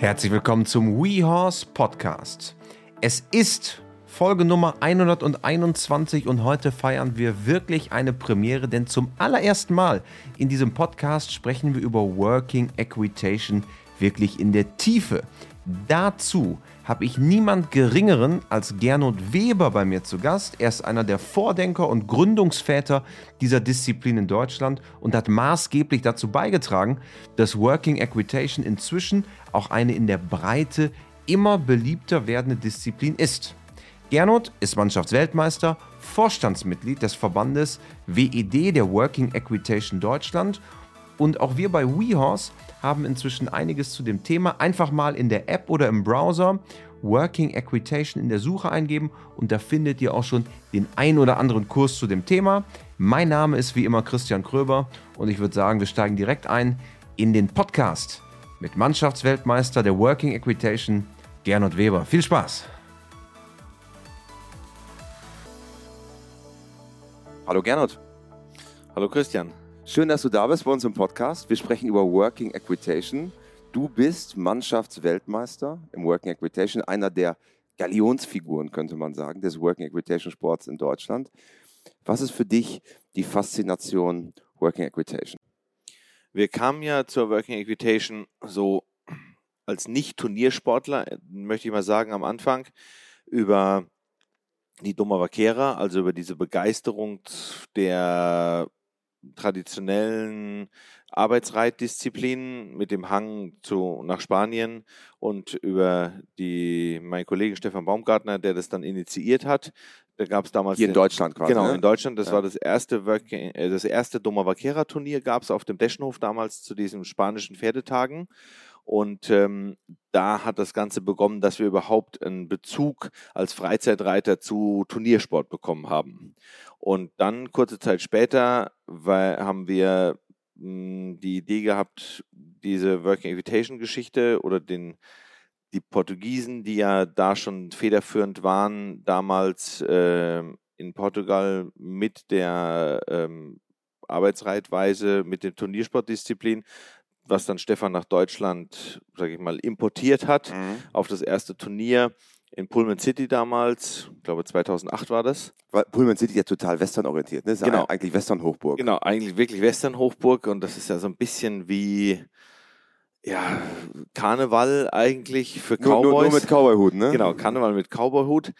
Herzlich willkommen zum WeHorse Podcast. Es ist Folge Nummer 121 und heute feiern wir wirklich eine Premiere, denn zum allerersten Mal in diesem Podcast sprechen wir über Working Equitation wirklich in der Tiefe. Dazu habe ich niemand Geringeren als Gernot Weber bei mir zu Gast. Er ist einer der Vordenker und Gründungsväter dieser Disziplin in Deutschland und hat maßgeblich dazu beigetragen, dass Working Equitation inzwischen auch eine in der Breite immer beliebter werdende Disziplin ist. Gernot ist Mannschaftsweltmeister, Vorstandsmitglied des Verbandes WED der Working Equitation Deutschland und auch wir bei WeHorse haben inzwischen einiges zu dem Thema. Einfach mal in der App oder im Browser Working Equitation in der Suche eingeben und da findet ihr auch schon den ein oder anderen Kurs zu dem Thema. Mein Name ist wie immer Christian Kröber und ich würde sagen, wir steigen direkt ein in den Podcast mit Mannschaftsweltmeister der Working Equitation Gernot Weber. Viel Spaß! Hallo Gernot. Hallo Christian. Schön, dass du da bist bei uns im Podcast. Wir sprechen über Working Equitation. Du bist Mannschaftsweltmeister im Working Equitation, einer der Galionsfiguren, könnte man sagen, des Working Equitation Sports in Deutschland. Was ist für dich die Faszination Working Equitation? Wir kamen ja zur Working Equitation so als Nicht-Turniersportler, möchte ich mal sagen, am Anfang über die Doma Vaquera, also über diese Begeisterung der traditionellen Arbeitsreitdisziplinen mit dem Hang zu, nach Spanien und über die, meinen Kollegen Stefan Baumgartner, der das dann initiiert hat. Da gab es damals. Hier in Deutschland quasi. Genau, ne? in Deutschland. Das ja. war das erste, Working, äh, das erste Doma Vaquera Turnier gab es auf dem Deschenhof damals zu diesen spanischen Pferdetagen. Und ähm, da hat das Ganze begonnen, dass wir überhaupt einen Bezug als Freizeitreiter zu Turniersport bekommen haben. Und dann kurze Zeit später weil, haben wir die Idee gehabt, diese Working Invitation Geschichte oder den die Portugiesen, die ja da schon federführend waren, damals äh, in Portugal mit der ähm, Arbeitsreitweise, mit der Turniersportdisziplin, was dann Stefan nach Deutschland, sage ich mal, importiert hat mhm. auf das erste Turnier in Pullman City damals, ich glaube 2008 war das. Weil Pullman City ja total westernorientiert, ne? Ist genau. eigentlich Western-Hochburg. Genau, eigentlich wirklich Western-Hochburg und das ist ja so ein bisschen wie ja, Karneval eigentlich für Cowboys. Nur, nur, nur mit Cowboyhut, ne? Genau, Karneval mit Cowboyhut.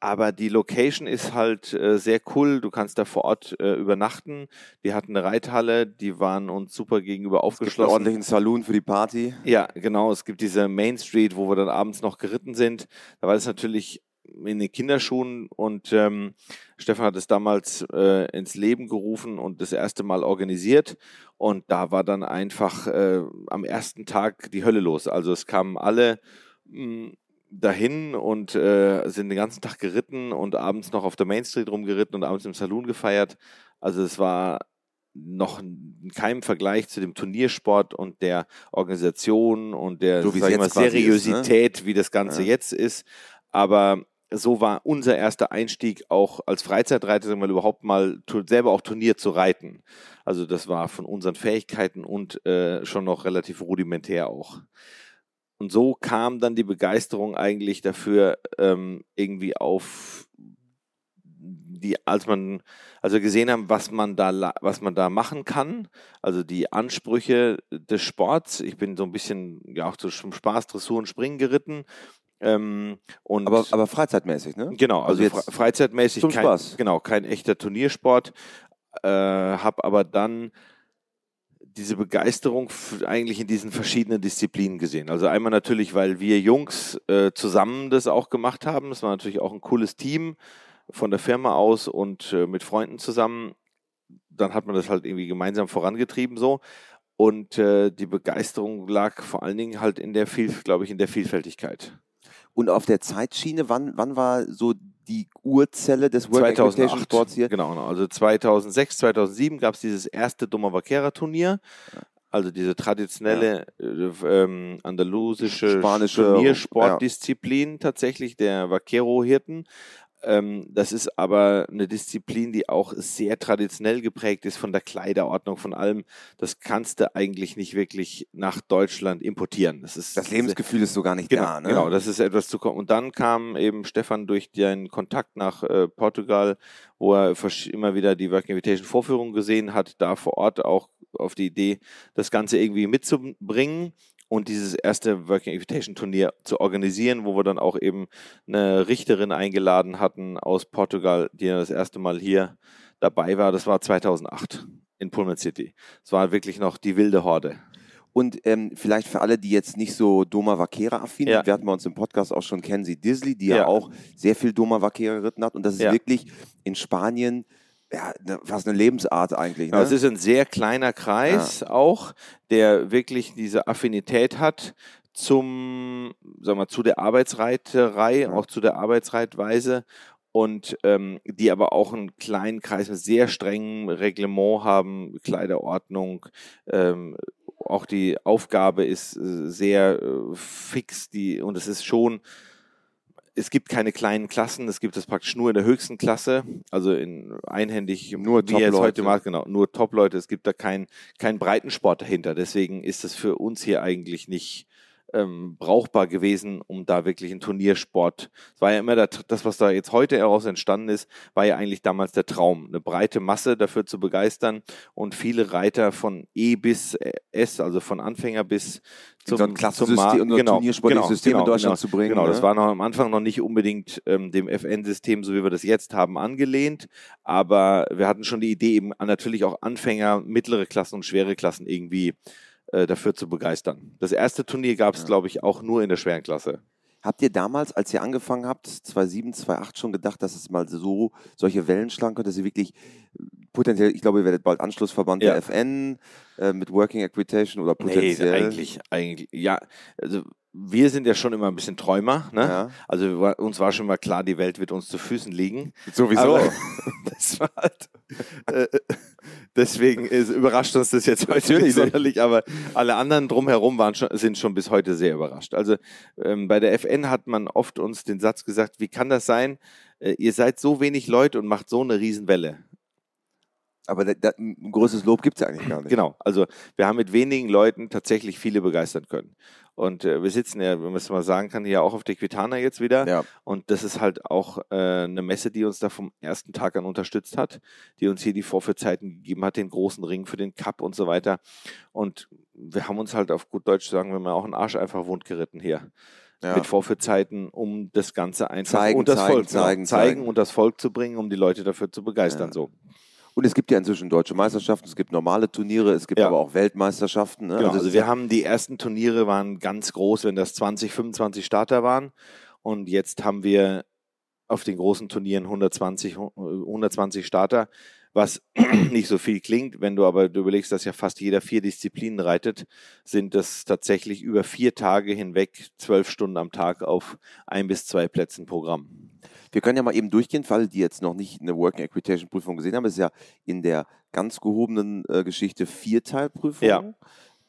Aber die Location ist halt äh, sehr cool. Du kannst da vor Ort äh, übernachten. Die hatten eine Reithalle, die waren uns super gegenüber aufgeschlossen. Es gibt einen ordentlichen Saloon für die Party. Ja, genau. Es gibt diese Main Street, wo wir dann abends noch geritten sind. Da war das natürlich in den Kinderschuhen und ähm, Stefan hat es damals äh, ins Leben gerufen und das erste Mal organisiert. Und da war dann einfach äh, am ersten Tag die Hölle los. Also es kamen alle mh, hm, dahin und äh, sind den ganzen Tag geritten und abends noch auf der Main Street rumgeritten und abends im Saloon gefeiert. Also es war noch in keinem Vergleich zu dem Turniersport und der Organisation und der so mal, Seriosität, ist, ne? wie das Ganze ja. jetzt ist. Aber so war unser erster Einstieg auch als Freizeitreiter, sagen wir überhaupt mal selber auch Turnier zu reiten. Also das war von unseren Fähigkeiten und äh, schon noch relativ rudimentär auch. Und so kam dann die Begeisterung eigentlich dafür ähm, irgendwie auf die, als man also gesehen haben, was man da was man da machen kann, also die Ansprüche des Sports. Ich bin so ein bisschen ja auch zum Spaß Dressur und Springen geritten. Ähm, und aber, aber freizeitmäßig, ne? Genau, also, also fre freizeitmäßig. Zum kein, Spaß. Genau, kein echter Turniersport. Äh, habe aber dann diese Begeisterung eigentlich in diesen verschiedenen Disziplinen gesehen. Also einmal natürlich, weil wir Jungs äh, zusammen das auch gemacht haben. Es war natürlich auch ein cooles Team von der Firma aus und äh, mit Freunden zusammen. Dann hat man das halt irgendwie gemeinsam vorangetrieben so. Und äh, die Begeisterung lag vor allen Dingen halt in der, glaube ich, in der Vielfältigkeit. Und auf der Zeitschiene, wann, wann war so die Urzelle des World 2008, Sports hier? Genau, genau, also 2006, 2007 gab es dieses erste Doma Vaquera Turnier. Also diese traditionelle ja. äh, ähm, andalusische Spanische Turniersportdisziplin ja. tatsächlich der Vaquero-Hirten. Ähm, das ist aber eine Disziplin, die auch sehr traditionell geprägt ist von der Kleiderordnung, von allem. Das kannst du eigentlich nicht wirklich nach Deutschland importieren. Das, ist, das Lebensgefühl ist so gar nicht genau, da. Ne? Genau, das ist etwas zu kommen. Und dann kam eben Stefan durch den Kontakt nach äh, Portugal, wo er immer wieder die Working Invitation Vorführung gesehen hat, da vor Ort auch auf die Idee, das Ganze irgendwie mitzubringen und dieses erste Working Invitation Turnier zu organisieren, wo wir dann auch eben eine Richterin eingeladen hatten aus Portugal, die das erste Mal hier dabei war. Das war 2008 in Pullman City. Es war wirklich noch die wilde Horde. Und ähm, vielleicht für alle, die jetzt nicht so Doma Vaquera affin ja. werden wir uns im Podcast auch schon kennen, sie Disley, die ja. ja auch sehr viel Doma Vaquera geritten hat. Und das ist ja. wirklich in Spanien ja, ne, fast eine Lebensart eigentlich. Ne? Ja, es ist ein sehr kleiner Kreis ja. auch, der wirklich diese Affinität hat zum, sagen wir, zu der Arbeitsreiterei, ja. auch zu der Arbeitsreitweise und ähm, die aber auch einen kleinen Kreis mit sehr strengem Reglement haben, Kleiderordnung, ähm, auch die Aufgabe ist äh, sehr äh, fix, die und es ist schon es gibt keine kleinen Klassen, es gibt es praktisch nur in der höchsten Klasse, also in einhändig, nur wie jetzt heute genau, nur Top-Leute, es gibt da keinen kein Breitensport dahinter. Deswegen ist es für uns hier eigentlich nicht ähm, brauchbar gewesen, um da wirklich einen Turniersport. Es war ja immer der, das, was da jetzt heute heraus entstanden ist, war ja eigentlich damals der Traum, eine breite Masse dafür zu begeistern und viele Reiter von E bis S, also von Anfänger bis zum, so ein zum Mar genau, Turniersportliches genau, System genau, in Deutschland genau, zu bringen. Genau, ne? das war noch am Anfang noch nicht unbedingt ähm, dem FN-System, so wie wir das jetzt haben, angelehnt, aber wir hatten schon die Idee, eben natürlich auch Anfänger, mittlere Klassen und schwere Klassen irgendwie äh, dafür zu begeistern. Das erste Turnier gab es, ja. glaube ich, auch nur in der schweren Klasse. Habt ihr damals, als ihr angefangen habt, 2007, 2008 schon gedacht, dass es mal so solche Wellen schlagen könnte, dass ihr wirklich potenziell, ich glaube, ihr werdet bald Anschlussverband ja. der FN äh, mit Working Equitation oder potenziell? Nee, eigentlich, eigentlich, ja. Also wir sind ja schon immer ein bisschen Träumer. Ne? Ja. Also uns war schon mal klar, die Welt wird uns zu Füßen liegen. Sowieso. Aber das war halt, äh, deswegen ist, überrascht uns das jetzt heute nicht sonderlich, aber alle anderen drumherum waren schon, sind schon bis heute sehr überrascht. Also ähm, bei der FN hat man oft uns den Satz gesagt, wie kann das sein, äh, ihr seid so wenig Leute und macht so eine Riesenwelle. Aber da, da, ein großes Lob gibt es ja eigentlich gar nicht. Genau, also wir haben mit wenigen Leuten tatsächlich viele begeistern können. Und äh, wir sitzen ja, wenn man es mal sagen kann, hier auch auf der Quitana jetzt wieder. Ja. Und das ist halt auch äh, eine Messe, die uns da vom ersten Tag an unterstützt hat, die uns hier die Vorführzeiten gegeben hat, den großen Ring für den Cup und so weiter. Und wir haben uns halt auf gut Deutsch sagen wir mal auch einen Arsch einfach wund geritten hier. Ja. Mit Vorführzeiten, um das Ganze einfach zeigen, und das zeigen, Volk zeigen, zeigen, zeigen, und das Volk zu bringen, um die Leute dafür zu begeistern. Ja. So. Und es gibt ja inzwischen deutsche Meisterschaften, es gibt normale Turniere, es gibt ja. aber auch Weltmeisterschaften. Ne? Genau, also, also wir haben die ersten Turniere waren ganz groß, wenn das 20, 25 Starter waren. Und jetzt haben wir auf den großen Turnieren 120, 120 Starter, was nicht so viel klingt. Wenn du aber du überlegst, dass ja fast jeder vier Disziplinen reitet, sind das tatsächlich über vier Tage hinweg zwölf Stunden am Tag auf ein bis zwei Plätzen Programm. Wir können ja mal eben durchgehen, für alle, die jetzt noch nicht eine Working Equitation Prüfung gesehen haben. Es ist ja in der ganz gehobenen äh, Geschichte Vierteilprüfung. Ja.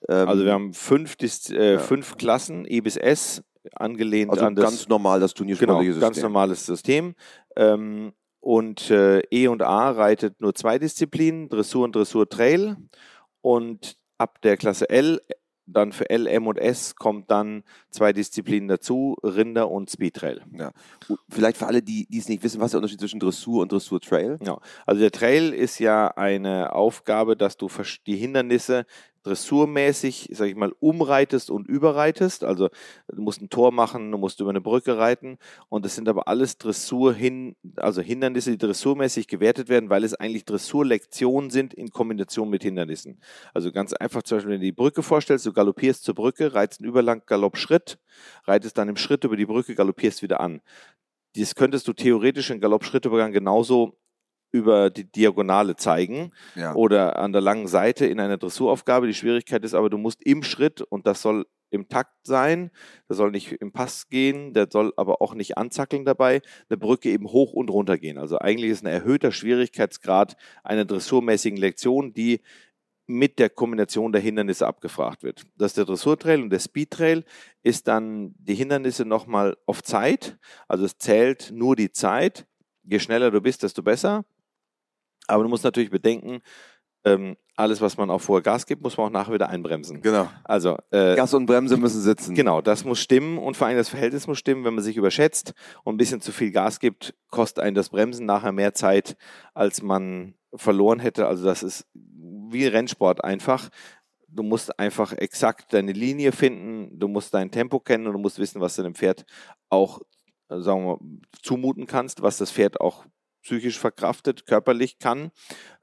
Ähm, also wir haben fünf, äh, ja. fünf Klassen, E bis S, angelehnt also an das. ganz normal das turniersportliche genau, ganz normales System. Ähm, und äh, E und A reitet nur zwei Disziplinen, Dressur und Dressur Trail. Und ab der Klasse L dann für L, M und S kommt dann zwei Disziplinen dazu, Rinder und Speedtrail. Ja. Vielleicht für alle, die, die es nicht wissen, was ist der Unterschied zwischen Dressur und Dressur-Trail? Ja. Also der Trail ist ja eine Aufgabe, dass du die Hindernisse dressurmäßig, sag ich mal, umreitest und überreitest. Also du musst ein Tor machen, du musst über eine Brücke reiten und das sind aber alles Dressur hin, also Hindernisse, die dressurmäßig gewertet werden, weil es eigentlich Dressurlektionen sind in Kombination mit Hindernissen. Also ganz einfach zum Beispiel, wenn du die Brücke vorstellst, du galoppierst zur Brücke, reitest einen Überlang Galoppschritt, reitest dann im Schritt über die Brücke, galoppierst wieder an. Das könntest du theoretisch in Galoppschrittübergang genauso über die Diagonale zeigen ja. oder an der langen Seite in einer Dressuraufgabe. Die Schwierigkeit ist aber, du musst im Schritt und das soll im Takt sein, der soll nicht im Pass gehen, der soll aber auch nicht anzackeln dabei, eine Brücke eben hoch und runter gehen. Also eigentlich ist ein erhöhter Schwierigkeitsgrad einer dressurmäßigen Lektion, die mit der Kombination der Hindernisse abgefragt wird. Das ist der Dressurtrail und der Speedtrail ist dann die Hindernisse nochmal auf Zeit, also es zählt nur die Zeit je schneller du bist, desto besser. Aber du musst natürlich bedenken, ähm, alles, was man auf vorher Gas gibt, muss man auch nachher wieder einbremsen. Genau. Also äh, Gas und Bremse müssen sitzen. Genau, das muss stimmen und vor allem das Verhältnis muss stimmen. Wenn man sich überschätzt und ein bisschen zu viel Gas gibt, kostet einen das Bremsen nachher mehr Zeit, als man verloren hätte. Also das ist wie Rennsport einfach. Du musst einfach exakt deine Linie finden, du musst dein Tempo kennen und du musst wissen, was du dem Pferd auch, äh, sagen wir, mal, zumuten kannst, was das Pferd auch psychisch verkraftet, körperlich kann,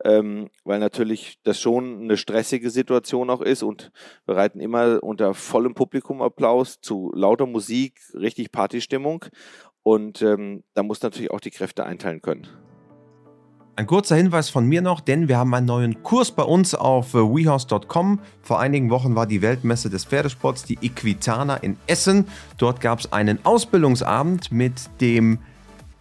ähm, weil natürlich das schon eine stressige Situation auch ist und wir reiten immer unter vollem Publikumapplaus zu lauter Musik, richtig Partystimmung und ähm, da muss natürlich auch die Kräfte einteilen können. Ein kurzer Hinweis von mir noch, denn wir haben einen neuen Kurs bei uns auf äh, wehouse.com. Vor einigen Wochen war die Weltmesse des Pferdesports, die Equitana in Essen. Dort gab es einen Ausbildungsabend mit dem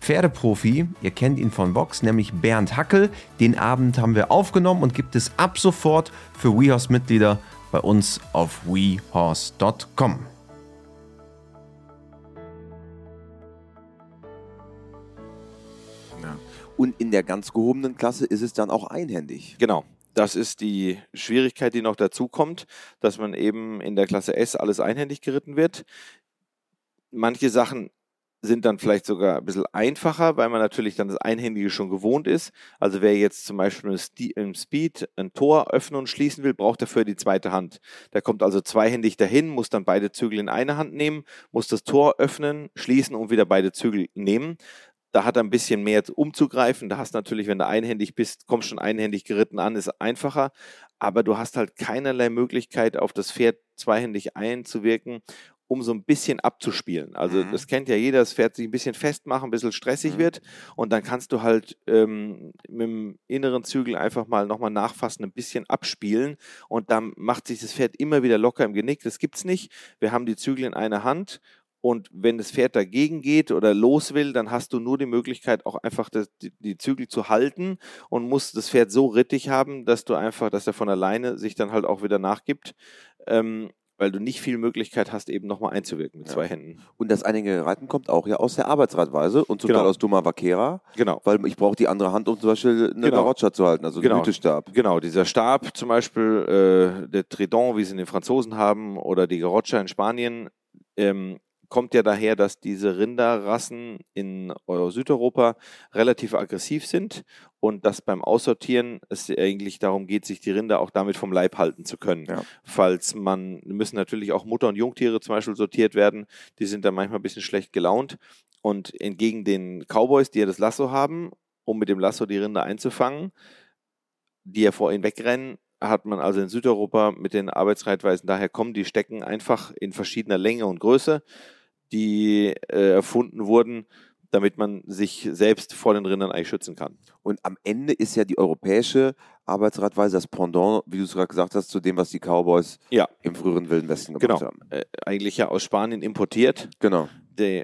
Pferdeprofi, ihr kennt ihn von Vox, nämlich Bernd Hackel. Den Abend haben wir aufgenommen und gibt es ab sofort für WeHorse-Mitglieder bei uns auf wehorse.com. Ja. Und in der ganz gehobenen Klasse ist es dann auch einhändig. Genau. Das ist die Schwierigkeit, die noch dazu kommt, dass man eben in der Klasse S alles einhändig geritten wird. Manche Sachen sind dann vielleicht sogar ein bisschen einfacher, weil man natürlich dann das Einhändige schon gewohnt ist. Also wer jetzt zum Beispiel im Speed ein Tor öffnen und schließen will, braucht dafür die zweite Hand. Der kommt also zweihändig dahin, muss dann beide Zügel in eine Hand nehmen, muss das Tor öffnen, schließen und wieder beide Zügel nehmen. Da hat er ein bisschen mehr umzugreifen. Da hast natürlich, wenn du einhändig bist, kommst schon einhändig geritten an, ist einfacher. Aber du hast halt keinerlei Möglichkeit, auf das Pferd zweihändig einzuwirken um so ein bisschen abzuspielen. Also mhm. das kennt ja jeder, das Pferd sich ein bisschen festmachen, ein bisschen stressig mhm. wird und dann kannst du halt ähm, mit dem inneren Zügel einfach mal nochmal nachfassen, ein bisschen abspielen und dann macht sich das Pferd immer wieder locker im Genick. Das gibt's nicht. Wir haben die Zügel in einer Hand und wenn das Pferd dagegen geht oder los will, dann hast du nur die Möglichkeit, auch einfach das, die, die, Zügel zu halten und musst das Pferd so rittig haben, dass du einfach, dass er von alleine sich dann halt auch wieder nachgibt. Ähm, weil du nicht viel Möglichkeit hast, eben nochmal einzuwirken mit ja. zwei Händen. Und das einige Reiten kommt auch ja aus der Arbeitsreitweise und total genau. aus Duma Vaquera. Genau. Weil ich brauche die andere Hand, um zum Beispiel eine genau. Garoccia zu halten, also genau. einen Gütestab. Genau, dieser Stab zum Beispiel, äh, der Tridon, wie sie in den Franzosen haben, oder die Garoccia in Spanien, ähm, kommt ja daher, dass diese Rinderrassen in Südeuropa relativ aggressiv sind und dass beim Aussortieren es eigentlich darum geht, sich die Rinder auch damit vom Leib halten zu können. Ja. Falls man, müssen natürlich auch Mutter- und Jungtiere zum Beispiel sortiert werden, die sind dann manchmal ein bisschen schlecht gelaunt und entgegen den Cowboys, die ja das Lasso haben, um mit dem Lasso die Rinder einzufangen, die ja vor ihnen wegrennen, hat man also in Südeuropa mit den Arbeitsreitweisen daher kommen, die stecken einfach in verschiedener Länge und Größe die äh, erfunden wurden, damit man sich selbst vor den Rindern eigentlich schützen kann. Und am Ende ist ja die europäische Arbeitsradweise das Pendant, wie du es gerade gesagt hast, zu dem, was die Cowboys ja. im früheren Wilden Westen gemacht genau. haben. Äh, eigentlich ja aus Spanien importiert. Genau. Die,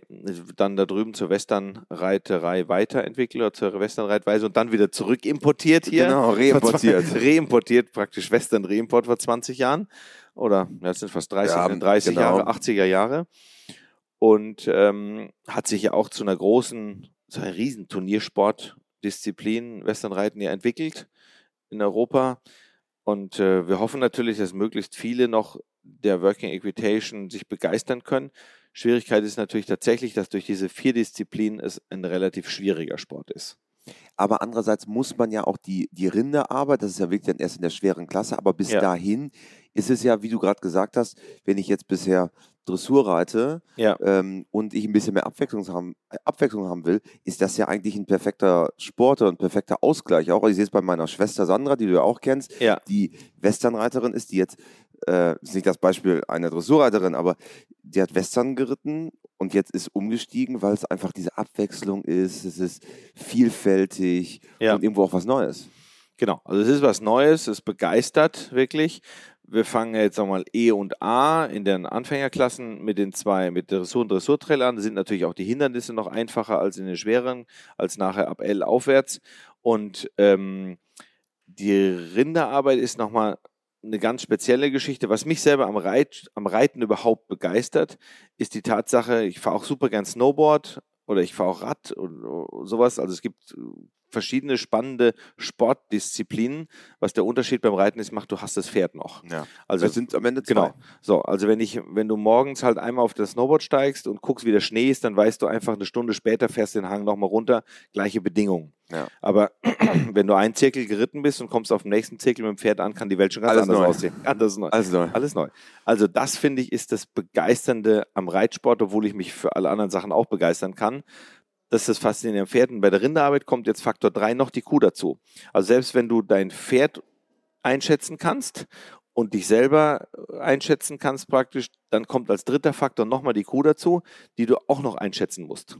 dann da drüben zur Westernreiterei weiterentwickelt oder zur Westernreitweise und dann wieder zurück importiert hier. Genau, reimportiert. reimportiert, praktisch Western Reimport vor 20 Jahren. Oder das sind fast 30, ja, 30 genau. Jahre, 80er Jahre und ähm, hat sich ja auch zu einer großen, zu einer riesen Turniersportdisziplin Westernreiten ja entwickelt in Europa. Und äh, wir hoffen natürlich, dass möglichst viele noch der Working Equitation sich begeistern können. Schwierigkeit ist natürlich tatsächlich, dass durch diese vier Disziplinen es ein relativ schwieriger Sport ist. Aber andererseits muss man ja auch die, die Rinderarbeit, das ist ja wirklich dann erst in der schweren Klasse, aber bis ja. dahin ist es ja, wie du gerade gesagt hast, wenn ich jetzt bisher Dressur reite ja. ähm, und ich ein bisschen mehr Abwechslung haben, Abwechslung haben will, ist das ja eigentlich ein perfekter Sport und ein perfekter Ausgleich auch. Ich sehe es bei meiner Schwester Sandra, die du ja auch kennst, ja. die Westernreiterin ist, die jetzt, äh, ist nicht das Beispiel einer Dressurreiterin, aber die hat Western geritten und jetzt ist umgestiegen, weil es einfach diese Abwechslung ist, es ist vielfältig ja. und irgendwo auch was Neues. Genau, also es ist was Neues, es begeistert wirklich wir fangen jetzt nochmal E und A in den Anfängerklassen mit den zwei, mit Dressur und Dressurtrail an. Da sind natürlich auch die Hindernisse noch einfacher als in den schweren, als nachher ab L aufwärts. Und ähm, die Rinderarbeit ist nochmal eine ganz spezielle Geschichte. Was mich selber am, Reit, am Reiten überhaupt begeistert, ist die Tatsache, ich fahre auch super gern Snowboard oder ich fahre auch Rad und, sowas. Also es gibt verschiedene spannende Sportdisziplinen. Was der Unterschied beim Reiten ist, macht, du hast das Pferd noch. Ja. Also Es sind am Ende zwei. Genau. So, also wenn ich, wenn du morgens halt einmal auf das Snowboard steigst und guckst, wie der Schnee ist, dann weißt du einfach, eine Stunde später fährst du den Hang nochmal runter, gleiche Bedingungen. Ja. Aber wenn du einen Zirkel geritten bist und kommst auf den nächsten Zirkel mit dem Pferd an, kann die Welt schon ganz Alles anders neu. aussehen. Anders neu. Also neu. Alles neu. Also das finde ich ist das Begeisternde am Reitsport, obwohl ich mich für alle anderen Sachen auch begeistern kann. Das ist das Faszinierende am Pferd. Und bei der Rinderarbeit kommt jetzt Faktor 3 noch die Kuh dazu. Also selbst wenn du dein Pferd einschätzen kannst und dich selber einschätzen kannst praktisch, dann kommt als dritter Faktor nochmal die Kuh dazu, die du auch noch einschätzen musst.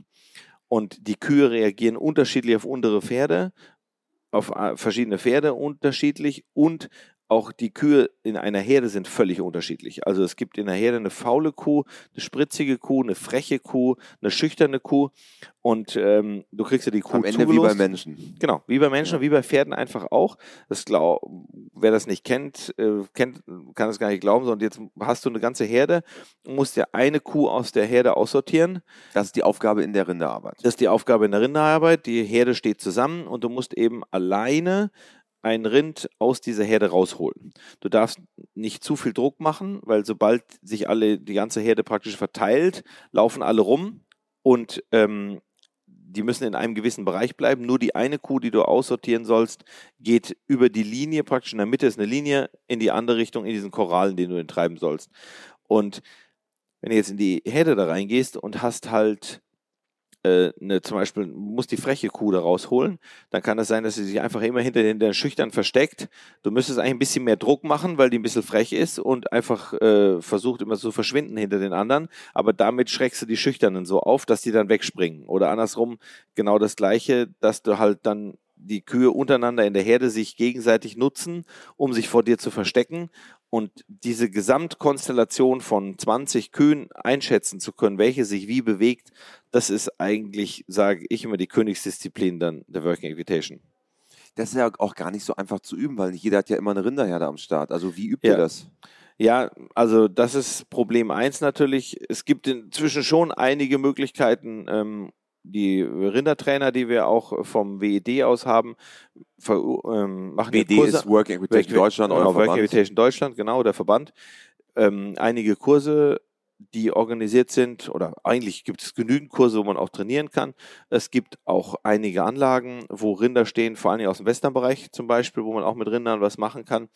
Und die Kühe reagieren unterschiedlich auf andere Pferde, auf äh, verschiedene Pferde unterschiedlich und auch die Kühe in einer Herde sind völlig unterschiedlich. Also es gibt in der Herde eine faule Kuh, eine spritzige Kuh, eine freche Kuh, eine schüchterne Kuh und ähm, du kriegst ja die Kuh Am Ende wie bei zugelost. Menschen. Genau, wie bei Menschen und wie bei Pferden einfach auch. Das glaub, wer das nicht kennt, äh, kennt, kann es gar nicht glauben. Und jetzt hast du eine ganze Herde und musst ja eine Kuh aus der Herde aussortieren. Das ist die Aufgabe in der Rinderarbeit. Das ist die Aufgabe in der Rinderarbeit. Die Herde steht zusammen und du musst eben alleine ein Rind aus dieser Herde rausholen. Du darfst nicht zu viel Druck machen, weil sobald sich alle, die ganze Herde praktisch verteilt, laufen alle rum und ähm, die müssen in einem gewissen Bereich bleiben. Nur die eine Kuh, die du aussortieren sollst, geht über die Linie, praktisch in der Mitte ist eine Linie, in die andere Richtung, in diesen Korallen, den du enttreiben sollst. Und wenn du jetzt in die Herde da reingehst und hast halt äh, eine, zum Beispiel, musst die freche Kuh da rausholen, dann kann es sein, dass sie sich einfach immer hinter den, den Schüchtern versteckt. Du müsstest eigentlich ein bisschen mehr Druck machen, weil die ein bisschen frech ist und einfach äh, versucht immer zu verschwinden hinter den anderen. Aber damit schreckst du die Schüchternen so auf, dass die dann wegspringen. Oder andersrum genau das Gleiche, dass du halt dann die Kühe untereinander in der Herde sich gegenseitig nutzen, um sich vor dir zu verstecken. Und diese Gesamtkonstellation von 20 Kühen einschätzen zu können, welche sich wie bewegt, das ist eigentlich, sage ich immer, die Königsdisziplin dann der Working Equitation. Das ist ja auch gar nicht so einfach zu üben, weil nicht jeder hat ja immer eine Rinderherde am Start. Also wie übt Ja. ihr das? Ja, also das ist Problem eins natürlich. Es gibt inzwischen schon einige Möglichkeiten. Ähm, die Rindertrainer, die wir auch vom WED aus haben, ver, ähm, machen BD Kurse. ist Working Equitation Deutschland, genau, Working. Equitation Deutschland, genau, der Verband. Ähm, einige Kurse, die organisiert sind, oder eigentlich gibt es genügend Kurse, wo man auch trainieren kann. Es gibt auch einige Anlagen, wo Rinder stehen, vor allem aus dem Westernbereich zum Beispiel, wo man auch mit Rindern was machen kann.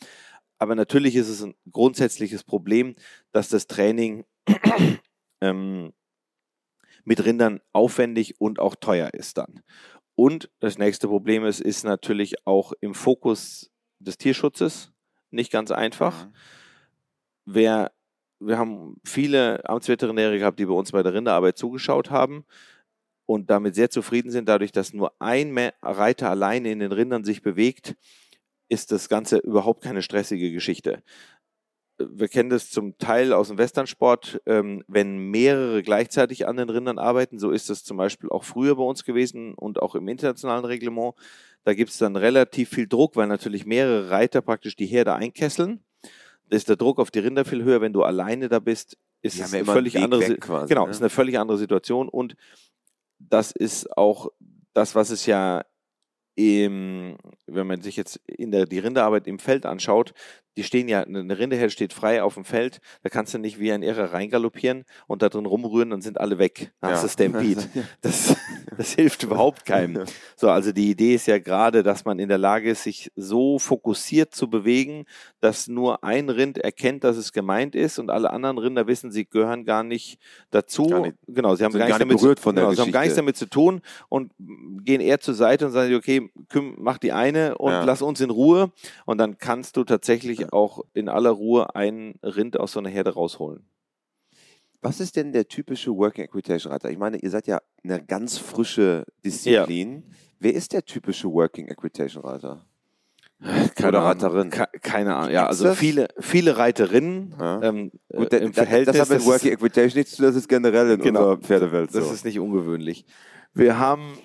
Aber natürlich ist es ein grundsätzliches Problem, dass das Training ähm, mit Rindern aufwendig und auch teuer ist dann. Und das nächste Problem ist, ist natürlich auch im Fokus des Tierschutzes nicht ganz einfach. Wer, wir haben viele Amtsveterinäre gehabt, die bei uns bei der Rinderarbeit zugeschaut haben und damit sehr zufrieden sind, dadurch, dass nur ein Reiter alleine in den Rindern sich bewegt, ist das Ganze überhaupt keine stressige Geschichte. Wir kennen das zum Teil aus dem Westernsport, ähm, wenn mehrere gleichzeitig an den Rindern arbeiten, so ist das zum Beispiel auch früher bei uns gewesen und auch im internationalen Reglement. Da gibt es dann relativ viel Druck, weil natürlich mehrere Reiter praktisch die Herde einkesseln. Da ist der Druck auf die Rinder viel höher. Wenn du alleine da bist, ist es eine völlig andere quasi, Genau, ne? ist eine völlig andere Situation und das ist auch das, was es ja im, wenn man sich jetzt in der, die Rinderarbeit im Feld anschaut, die stehen ja, eine Rinderherde steht frei auf dem Feld, da kannst du nicht wie ein Irrer reingaloppieren und da drin rumrühren, dann sind alle weg. Dann hast du Stampede. Das, das hilft überhaupt keinem. So, also die Idee ist ja gerade, dass man in der Lage ist, sich so fokussiert zu bewegen, dass nur ein Rind erkennt, dass es gemeint ist und alle anderen Rinder wissen, sie gehören gar nicht dazu. Gar nicht- genau, sie haben gar, gar nichts nicht damit, berührt zu, von der genau, sie haben gar nichts damit zu tun und gehen eher zur Seite und sagen, okay, mach die eine und Ja. lass uns in Ruhe. Und dann kannst du tatsächlich auch in aller Ruhe ein Rind aus so einer Herde rausholen. Was ist denn der typische Working Equitation Reiter? Ich meine, ihr seid ja eine ganz frische Disziplin. Wer ist der typische Working Equitation Reiter? Oder Reiterin? Ke- Keine Ahnung. Ja, also viele, viele Reiterinnen Ja. ähm, Gut, äh, im da- Verhältnis. das hat mit Working Equitation nichts zu tun, das ist generell in Genau. unserer Pferdewelt so. Das ist nicht ungewöhnlich. Wir haben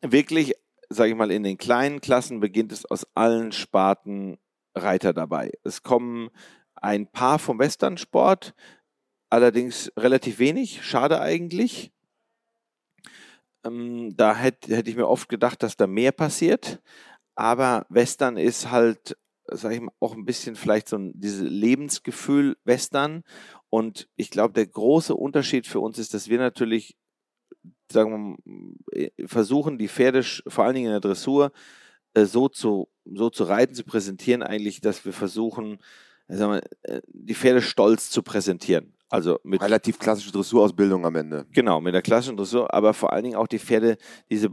wirklich, sage ich mal, in den kleinen Klassen beginnt es aus allen Sparten Reiter dabei. Es kommen ein paar vom Westernsport, allerdings relativ wenig, schade eigentlich. ähm, da hätte hätt ich mir oft gedacht, dass da mehr passiert. Aber Western ist halt, sag ich mal, auch ein bisschen vielleicht so ein dieses Lebensgefühl Western. Und ich glaube, der große Unterschied für uns ist, dass wir natürlich, sagen wir versuchen, die Pferde, vor allen Dingen in der Dressur, so zu, so zu reiten, zu präsentieren, eigentlich, dass wir versuchen, sagen wir, äh, die Pferde stolz zu präsentieren. Also mit Relativ klassische Dressurausbildung am Ende. Genau, mit der klassischen Dressur, aber vor allen Dingen auch die Pferde, diese,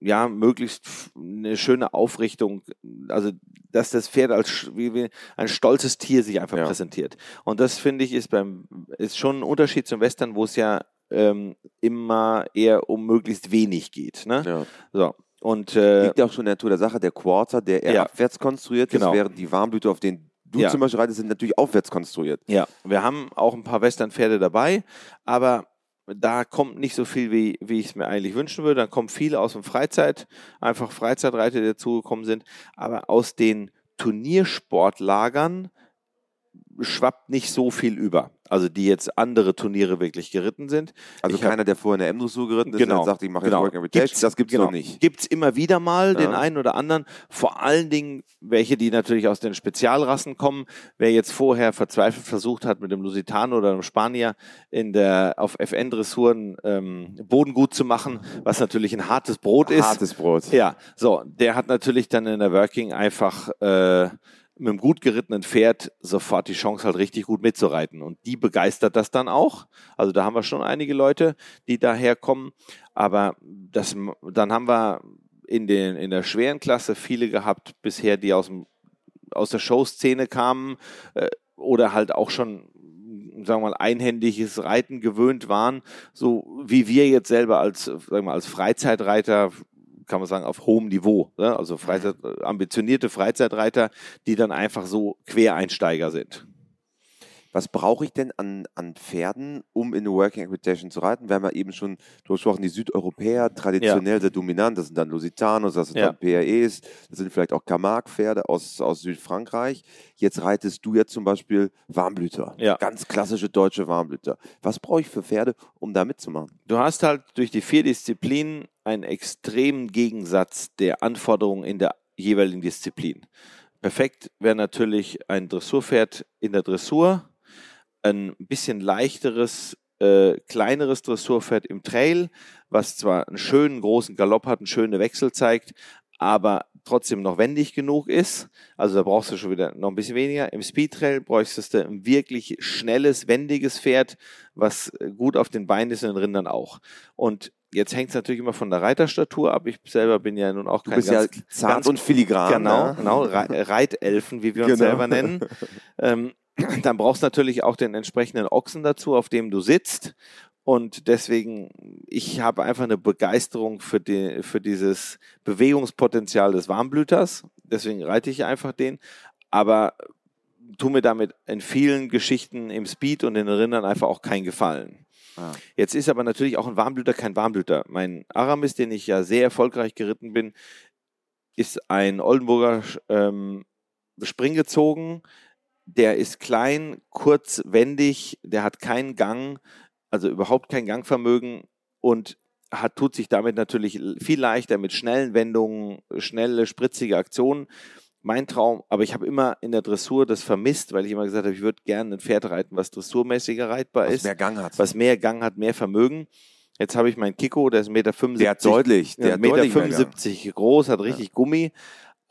ja, möglichst eine schöne Aufrichtung, also dass das Pferd als wie, wie ein stolzes Tier sich einfach Ja. präsentiert. Und das finde ich ist beim ist schon ein Unterschied zum Western, wo es ja ähm, immer eher um möglichst wenig geht. Ne? Ja. So. Und äh, Liegt ja auch schon in der Natur der Sache, der Quarter, der eher Ja. abwärts konstruiert Genau. ist, während die Warmblüter, auf denen du Ja. zum Beispiel reitest, sind natürlich aufwärts konstruiert. Ja, wir haben auch ein paar Western-Pferde dabei, aber da kommt nicht so viel, wie, wie ich es mir eigentlich wünschen würde. Dann kommen viele aus dem Freizeit, einfach Freizeitreiter, die dazugekommen sind. Aber aus den Turniersportlagern schwappt nicht so viel über. Also die jetzt andere Turniere wirklich geritten sind. Also Ich hab- keiner, der vorher eine M-Dressur geritten ist, Genau, der sagt, ich mache jetzt genau. Working Reputation, Gibt's- das gibt's genau. noch nicht. Gibt es immer wieder mal den Ja. einen oder anderen, vor allen Dingen welche, die natürlich aus den Spezialrassen kommen. Wer jetzt vorher verzweifelt versucht hat, mit dem Lusitano oder dem Spanier in der, auf FN-Dressuren ähm, Boden gut zu machen, was natürlich ein hartes Brot ist. Hartes Brot. Ja, so, der hat natürlich dann in der Working einfach äh, mit einem gut gerittenen Pferd sofort die Chance, halt richtig gut mitzureiten. Und die begeistert das dann auch. Also da haben wir schon einige Leute, die daher kommen. Aber das, dann haben wir in, den, in der schweren Klasse viele gehabt bisher, die aus, dem, aus der Showszene kamen äh, oder halt auch schon sagen wir mal, einhändiges Reiten gewöhnt waren, so wie wir jetzt selber als, sagen wir mal, als Freizeitreiter kann man sagen, auf hohem Niveau. Ne? Also Freizeit, ambitionierte Freizeitreiter, die dann einfach so Quereinsteiger sind. Was brauche ich denn an, an Pferden, um in eine Working Equitation zu reiten? Wir haben ja eben schon drüber gesprochen, die Südeuropäer traditionell sehr dominant. Das sind dann Lusitanos, das sind Ja. dann PREs, das sind vielleicht auch Camargue-Pferde aus, aus Südfrankreich. Jetzt reitest du jetzt zum Beispiel Warmblüter. Ja. Ganz klassische deutsche Warmblüter. Was brauche ich für Pferde, um da mitzumachen? Du hast halt durch die vier Disziplinen einen extremen Gegensatz der Anforderungen in der jeweiligen Disziplin. Perfekt wäre natürlich ein Dressurpferd in der Dressur, ein bisschen leichteres, äh, kleineres Dressurpferd im Trail, was zwar einen schönen großen Galopp hat, einen schönen Wechsel zeigt, aber trotzdem noch wendig genug ist. Also da brauchst du schon wieder noch ein bisschen weniger. Im Speedtrail bräuchtest du ein wirklich schnelles, wendiges Pferd, was gut auf den Beinen ist und den Rindern auch. Und jetzt hängt es natürlich immer von der Reiterstatur ab. Ich selber bin ja nun auch Du kein bist ja ganz, zart ganz und filigran. Genau, ne? genau, Re Reitelfen, wie wir uns Genau. selber nennen. Ähm, dann brauchst du natürlich auch den entsprechenden Ochsen dazu, auf dem du sitzt. Und deswegen, ich habe einfach eine Begeisterung für, die, für dieses Bewegungspotenzial des Warmblüters. Deswegen reite ich einfach den. Aber tu mir damit in vielen Geschichten im Speed und in den Rindern einfach auch keinen Gefallen. Ah. Jetzt ist aber natürlich auch ein Warmblüter kein Warmblüter. Mein Aramis, den ich ja sehr erfolgreich geritten bin, ist ein Oldenburger ähm, Spring gezogen. Der ist klein, kurz, wendig, der hat keinen Gang, also überhaupt kein Gangvermögen und hat, tut sich damit natürlich viel leichter mit schnellen Wendungen, schnelle, spritzige Aktionen. Mein Traum, aber ich habe immer in der Dressur das vermisst, weil ich immer gesagt habe, ich würde gerne ein Pferd reiten, was dressurmäßiger reitbar Was ist mehr Gang hat. was mehr Gang hat, mehr Vermögen. Jetzt habe ich meinen Kiko, der ist 1,75 Meter. der hat deutlich. Der ja, hat 1,75 deutlich mehr Meter Gang. 75 groß, hat richtig Gummi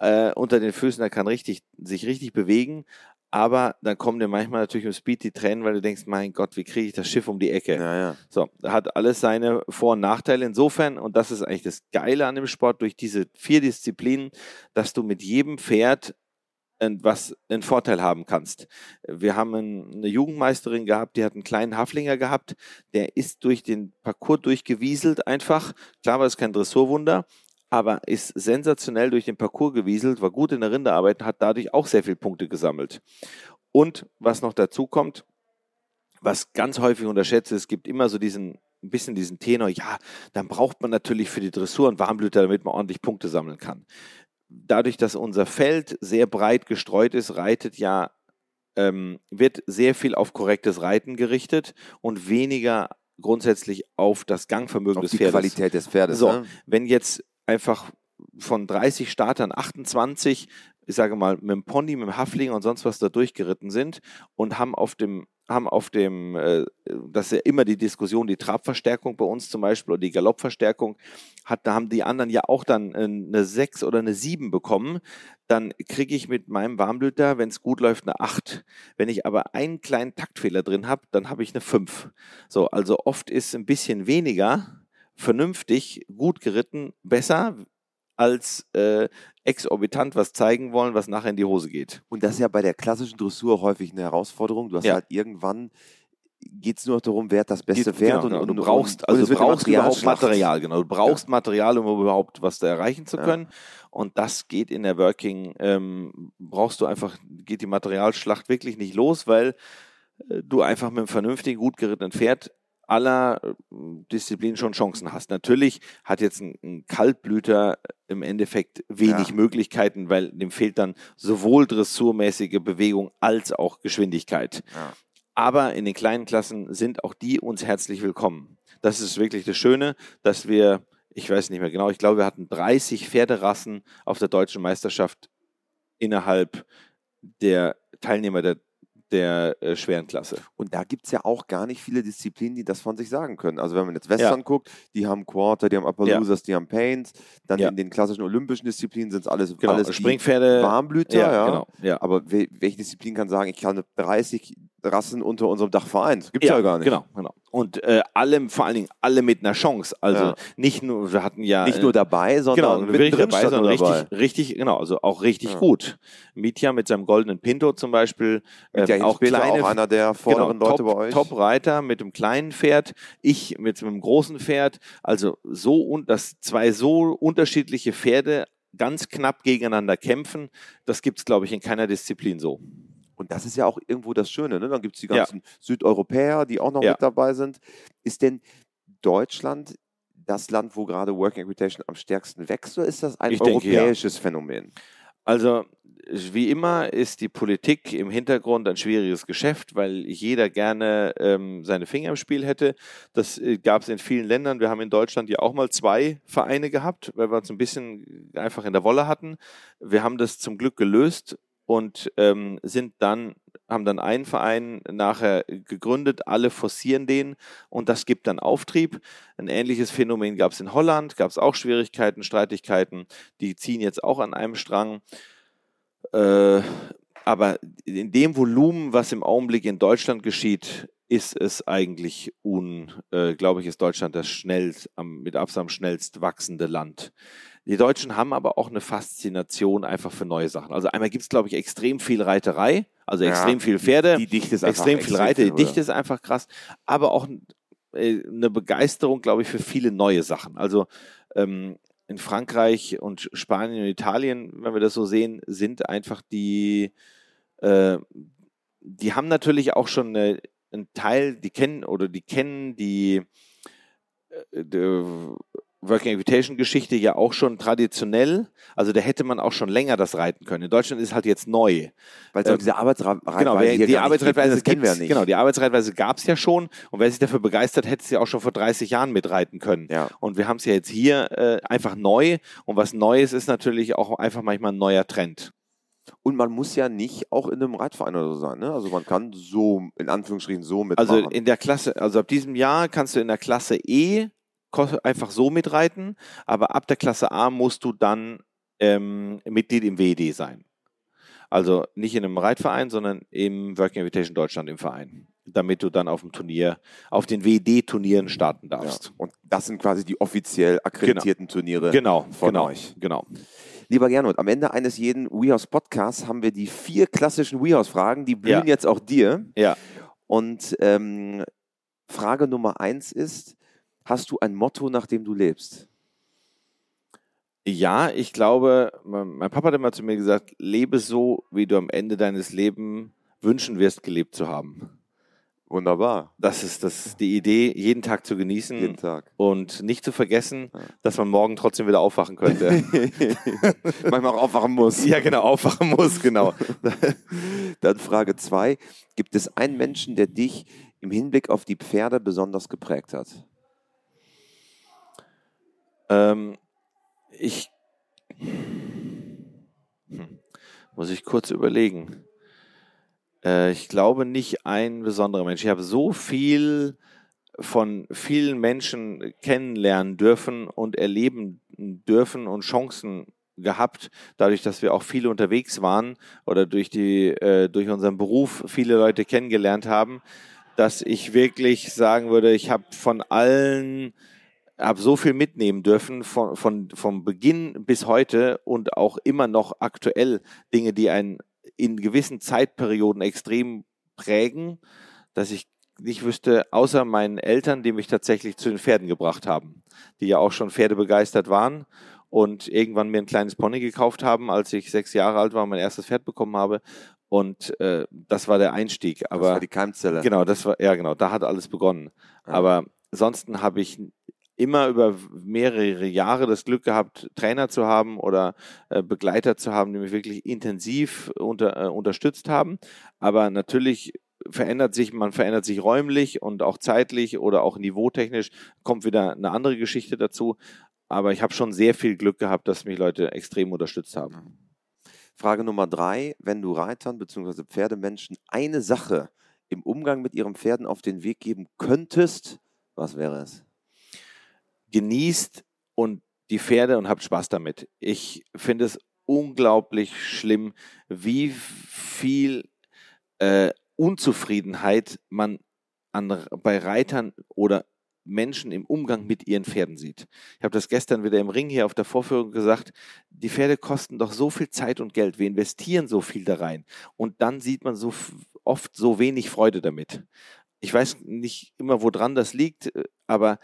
äh, unter den Füßen, der kann richtig, sich richtig bewegen. Aber dann kommen dir manchmal natürlich im Speed die Tränen, weil du denkst, mein Gott, wie kriege ich das Schiff um die Ecke? Ja, ja. So, hat alles seine Vor- und Nachteile insofern, und das ist eigentlich das Geile an dem Sport, durch diese vier Disziplinen, dass du mit jedem Pferd was einen Vorteil haben kannst. Wir haben ein- eine Jugendmeisterin gehabt, die hat einen kleinen Haflinger gehabt, der ist durch den Parcours durchgewieselt einfach. Klar war es kein Dressurwunder, aber ist sensationell durch den Parcours gewieselt, war gut in der Rinderarbeit und hat dadurch auch sehr viele Punkte gesammelt. Und was noch dazu kommt, was ganz häufig unterschätzt ist, es gibt immer so diesen, ein bisschen diesen Tenor, ja, dann braucht man natürlich für die Dressur einen Warmblüter, damit man ordentlich Punkte sammeln kann. Dadurch, dass unser Feld sehr breit gestreut ist, reitet ja, ähm, wird sehr viel auf korrektes Reiten gerichtet und weniger grundsätzlich auf das Gangvermögen Auf des die Pferdes. Qualität des Pferdes. So, Ne? wenn jetzt einfach von 30 Startern 28, ich sage mal, mit dem Pony, mit dem Hafling und sonst was da durchgeritten sind und haben auf dem, haben auf dem, äh, das ist ja immer die Diskussion, die Trabverstärkung bei uns zum Beispiel oder die Galoppverstärkung, hat, da haben die anderen ja auch dann äh, eine 6 oder eine 7 bekommen, dann kriege ich mit meinem Warmblüter, wenn es gut läuft, eine 8. Wenn ich aber einen kleinen Taktfehler drin habe, dann habe ich eine 5. So, also oft ist ein bisschen weniger vernünftig, gut geritten, besser als äh, exorbitant was zeigen wollen, was nachher in die Hose geht. Und das ist ja bei der klassischen Dressur häufig eine Herausforderung. Du hast Ja. halt irgendwann geht es nur noch darum, wer hat das beste Pferd genau, und, du und brauchst, und, also es wird du brauchst überhaupt Materialschlacht. Material, genau. Du brauchst Material, um überhaupt was da erreichen zu Ja. können. Und das geht in der Working, ähm, brauchst du einfach, geht die Materialschlacht wirklich nicht los, weil äh, du einfach mit einem vernünftigen, gut gerittenen Pferd aller äh, Disziplinen schon Chancen hast. Natürlich hat jetzt ein, ein Kaltblüter im Endeffekt wenig Ja. Möglichkeiten, weil dem fehlt dann sowohl dressurmäßige Bewegung als auch Geschwindigkeit. Ja. Aber in den kleinen Klassen sind auch die uns herzlich willkommen. Das ist wirklich das Schöne, dass wir, ich weiß nicht mehr genau, ich glaube, wir hatten 30 Pferderassen auf der deutschen Meisterschaft innerhalb der Teilnehmer der, der äh, schweren Klasse. Und da gibt es ja auch gar nicht viele Disziplinen, die das von sich sagen können. Also wenn man jetzt Western guckt, die haben Quarter, die haben Appaloosas, die haben Paints. Dann Ja. in den klassischen olympischen Disziplinen sind es alles, Genau, alles Springpferde. Warmblüter. ja, Ja, genau. Ja. Aber we welche Disziplin kann sagen, ich kann 30 Rassen unter unserem Dach vereinen? Das gibt es ja, gar nicht. Genau, genau. Und äh, alle, vor allen Dingen alle mit einer Chance. Also Ja. nicht nur, wir hatten ja. Nicht äh, nur dabei, sondern Genau, dabei, sondern richtig, richtig, genau, also auch richtig Ja. gut. Mitya mit seinem goldenen Pinto zum Beispiel, Mit ähm, ja auch kleine, auch einer der vorderen genau, Leute top, bei euch. Top-Reiter mit dem kleinen Pferd, ich mit einem großen Pferd, also so und dass zwei so unterschiedliche Pferde ganz knapp gegeneinander kämpfen, das gibt es, glaube ich, in keiner Disziplin so. Und das ist ja auch irgendwo das Schöne. Ne? Dann gibt es die Ja. ganzen Südeuropäer, die auch noch Ja. mit dabei sind. Ist denn Deutschland das Land, wo gerade Working Equitation am stärksten wächst, oder ist das ein Ich denke, ja. europäisches Phänomen? Also, wie immer ist die Politik im Hintergrund ein schwieriges Geschäft, weil jeder gerne ähm, seine Finger im Spiel hätte. Das äh, gab es in vielen Ländern. Wir haben in Deutschland ja auch mal zwei Vereine gehabt, weil wir uns ein bisschen einfach in der Wolle hatten. Wir haben das zum Glück gelöst und ähm, sind dann haben dann einen Verein nachher gegründet, alle forcieren den und das gibt dann Auftrieb. Ein ähnliches Phänomen gab es in Holland, gab es auch Schwierigkeiten, Streitigkeiten, die ziehen jetzt auch an einem Strang. Äh, aber in dem Volumen, was im Augenblick in Deutschland geschieht, ist es eigentlich un, äh, glaube ich, ist Deutschland das schnellst, am, mit Abstand am schnellst wachsende Land. Die Deutschen haben aber auch eine Faszination einfach für neue Sachen. Also einmal gibt es, glaube ich, extrem viel Reiterei, also Ja, extrem viel Pferde, Die Dichte ist einfach extrem viel Reiter, die Dichte ist einfach krass, aber auch äh, eine Begeisterung, glaube ich, für viele neue Sachen. Also ähm, in Frankreich und Spanien und Italien, wenn wir das so sehen, sind einfach die, äh, die haben natürlich auch schon eine, einen Teil, die kennen oder die kennen die, äh, die Working Invitation Geschichte ja auch schon traditionell. Also da hätte man auch schon länger das reiten können. In Deutschland ist halt jetzt neu. Weil es auch Ähm, diese Arbeitsreitweise Genau, wer, hier die gibt, Arbeitsreitweise kennen wir ja nicht. Genau, die Arbeitsreitweise gab es ja schon und wer sich dafür begeistert, hätte sie auch schon vor 30 Jahren mitreiten können. Ja. Und wir haben es ja jetzt hier äh, einfach neu und was Neues ist natürlich auch einfach manchmal ein neuer Trend. Und man muss ja nicht auch in einem Reitverein oder so sein. Ne? Also man kann so, in Anführungsstrichen, so mitmachen. Also in der Klasse, also ab diesem Jahr kannst du in der Klasse E einfach so mitreiten, aber ab der Klasse A musst du dann ähm, Mitglied im WED sein. Also nicht in einem Reitverein, sondern im Working Invitation Deutschland im Verein, damit du dann auf dem Turnier, auf den WED-Turnieren starten ja. darfst. Und das sind quasi die offiziell akkreditierten Turniere. Genau, von genau, euch. genau. Lieber Gernot, am Ende eines jeden WeHouse Podcasts haben wir die vier klassischen WeHouse-Fragen, die blühen Ja. jetzt auch dir. Ja. Und ähm, Frage Nummer eins ist: Hast du ein Motto, nach dem du lebst? Ja, ich glaube, mein Papa hat immer zu mir gesagt, lebe so, wie du am Ende deines Lebens wünschen wirst, gelebt zu haben. Wunderbar. Das ist das, die Idee, jeden Tag zu genießen Jeden Tag. und nicht zu vergessen, dass man morgen trotzdem wieder aufwachen könnte. Manchmal auch aufwachen muss. ja, genau, aufwachen muss, genau. Dann Frage zwei: Gibt es einen Menschen, der dich im Hinblick auf die Pferde besonders geprägt hat? Ähm, ich hm, muss ich kurz überlegen. Äh, ich glaube nicht ein besonderer Mensch. Ich habe so viel von vielen Menschen kennenlernen dürfen und erleben dürfen und Chancen gehabt, dadurch, dass wir auch viele unterwegs waren oder durch die äh, durch unseren Beruf viele Leute kennengelernt haben, dass ich wirklich sagen würde, ich habe von allen habe so viel mitnehmen dürfen von, von vom Beginn bis heute und auch immer noch aktuell Dinge, die einen in gewissen Zeitperioden extrem prägen, dass ich nicht wüsste, außer meinen Eltern, die mich tatsächlich zu den Pferden gebracht haben, die ja auch schon Pferde begeistert waren und irgendwann mir ein kleines Pony gekauft haben, als ich sechs Jahre alt war und mein erstes Pferd bekommen habe. Und äh, das war der Einstieg. Aber, das war die Keimzelle. Genau, das war, ja genau, da hat alles begonnen. Ja. Aber ansonsten habe ich immer über mehrere Jahre das Glück gehabt, Trainer zu haben oder äh, Begleiter zu haben, die mich wirklich intensiv unter, äh, unterstützt haben. Aber natürlich verändert sich, man verändert sich räumlich und auch zeitlich oder auch niveautechnisch, kommt wieder eine andere Geschichte dazu. Aber ich habe schon sehr viel Glück gehabt, dass mich Leute extrem unterstützt haben. Frage Nummer drei, wenn du Reitern bzw. Pferdemenschen eine Sache im Umgang mit ihren Pferden auf den Weg geben könntest, was wäre es? Genießt und die Pferde und habt Spaß damit. Ich finde es unglaublich schlimm, wie viel äh, Unzufriedenheit man an, bei Reitern oder Menschen im Umgang mit ihren Pferden sieht. Ich habe das gestern wieder im Ring hier auf der Vorführung gesagt, die Pferde kosten doch so viel Zeit und Geld, wir investieren so viel da rein und dann sieht man so oft so wenig Freude damit. Ich weiß nicht immer, woran das liegt, äh, aber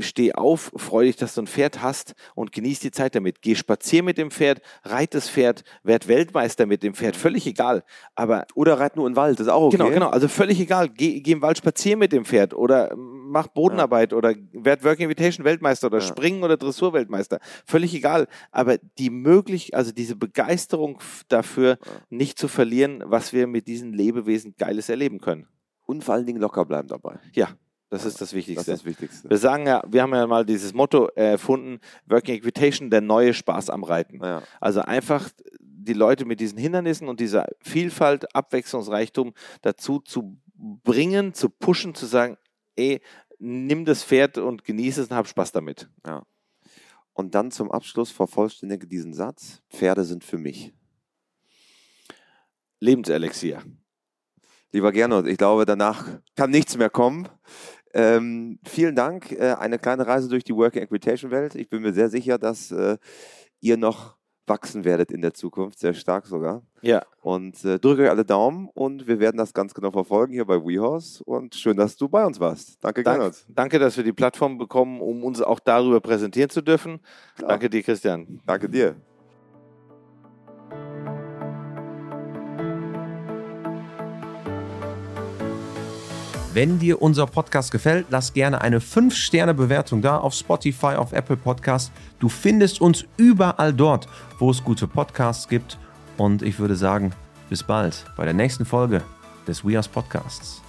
steh auf, freu dich, dass du ein Pferd hast und genieß die Zeit damit. Geh spazier mit dem Pferd, reit das Pferd, werd Weltmeister mit dem Pferd, völlig egal. Aber oder reit nur in den Wald, das ist auch okay. Genau, genau, also völlig egal. Geh, geh im Wald spazieren mit dem Pferd oder mach Bodenarbeit ja. oder werd Working Invitation Weltmeister oder ja. Springen oder Dressur Weltmeister, völlig egal. Aber die möglich, also diese Begeisterung dafür ja. nicht zu verlieren, was wir mit diesen Lebewesen Geiles erleben können. Und vor allen Dingen locker bleiben dabei. Ja, das ist das Wichtigste. Das ist das Wichtigste. Wir sagen ja, wir haben ja mal dieses Motto erfunden, Working Equitation, der neue Spaß am Reiten. Ja. Also einfach die Leute mit diesen Hindernissen und dieser Vielfalt, Abwechslungsreichtum dazu zu bringen, zu pushen, zu sagen, ey, nimm das Pferd und genieße es und hab Spaß damit. Ja. Und dann zum Abschluss vervollständige diesen Satz: Pferde sind für mich. Lebenselixier. Lieber Gernot, ich glaube, danach kann nichts mehr kommen. Ähm, vielen Dank. Äh, eine kleine Reise durch die Working Equitation Welt. Ich bin mir sehr sicher, dass äh, ihr noch wachsen werdet in der Zukunft, sehr stark sogar. Ja. Und äh, drücke euch alle Daumen und wir werden das ganz genau verfolgen hier bei WeHorse. Und schön, dass du bei uns warst. Danke, Dank, Gernot. Danke, dass wir die Plattform bekommen, um uns auch darüber präsentieren zu dürfen. Klar. Danke dir, Christian. Danke dir. Wenn dir unser Podcast gefällt, lass gerne eine 5-Sterne-Bewertung da auf Spotify, auf Apple Podcast. Du findest uns überall dort, wo es gute Podcasts gibt. Und ich würde sagen, bis bald bei der nächsten Folge des We Podcasts.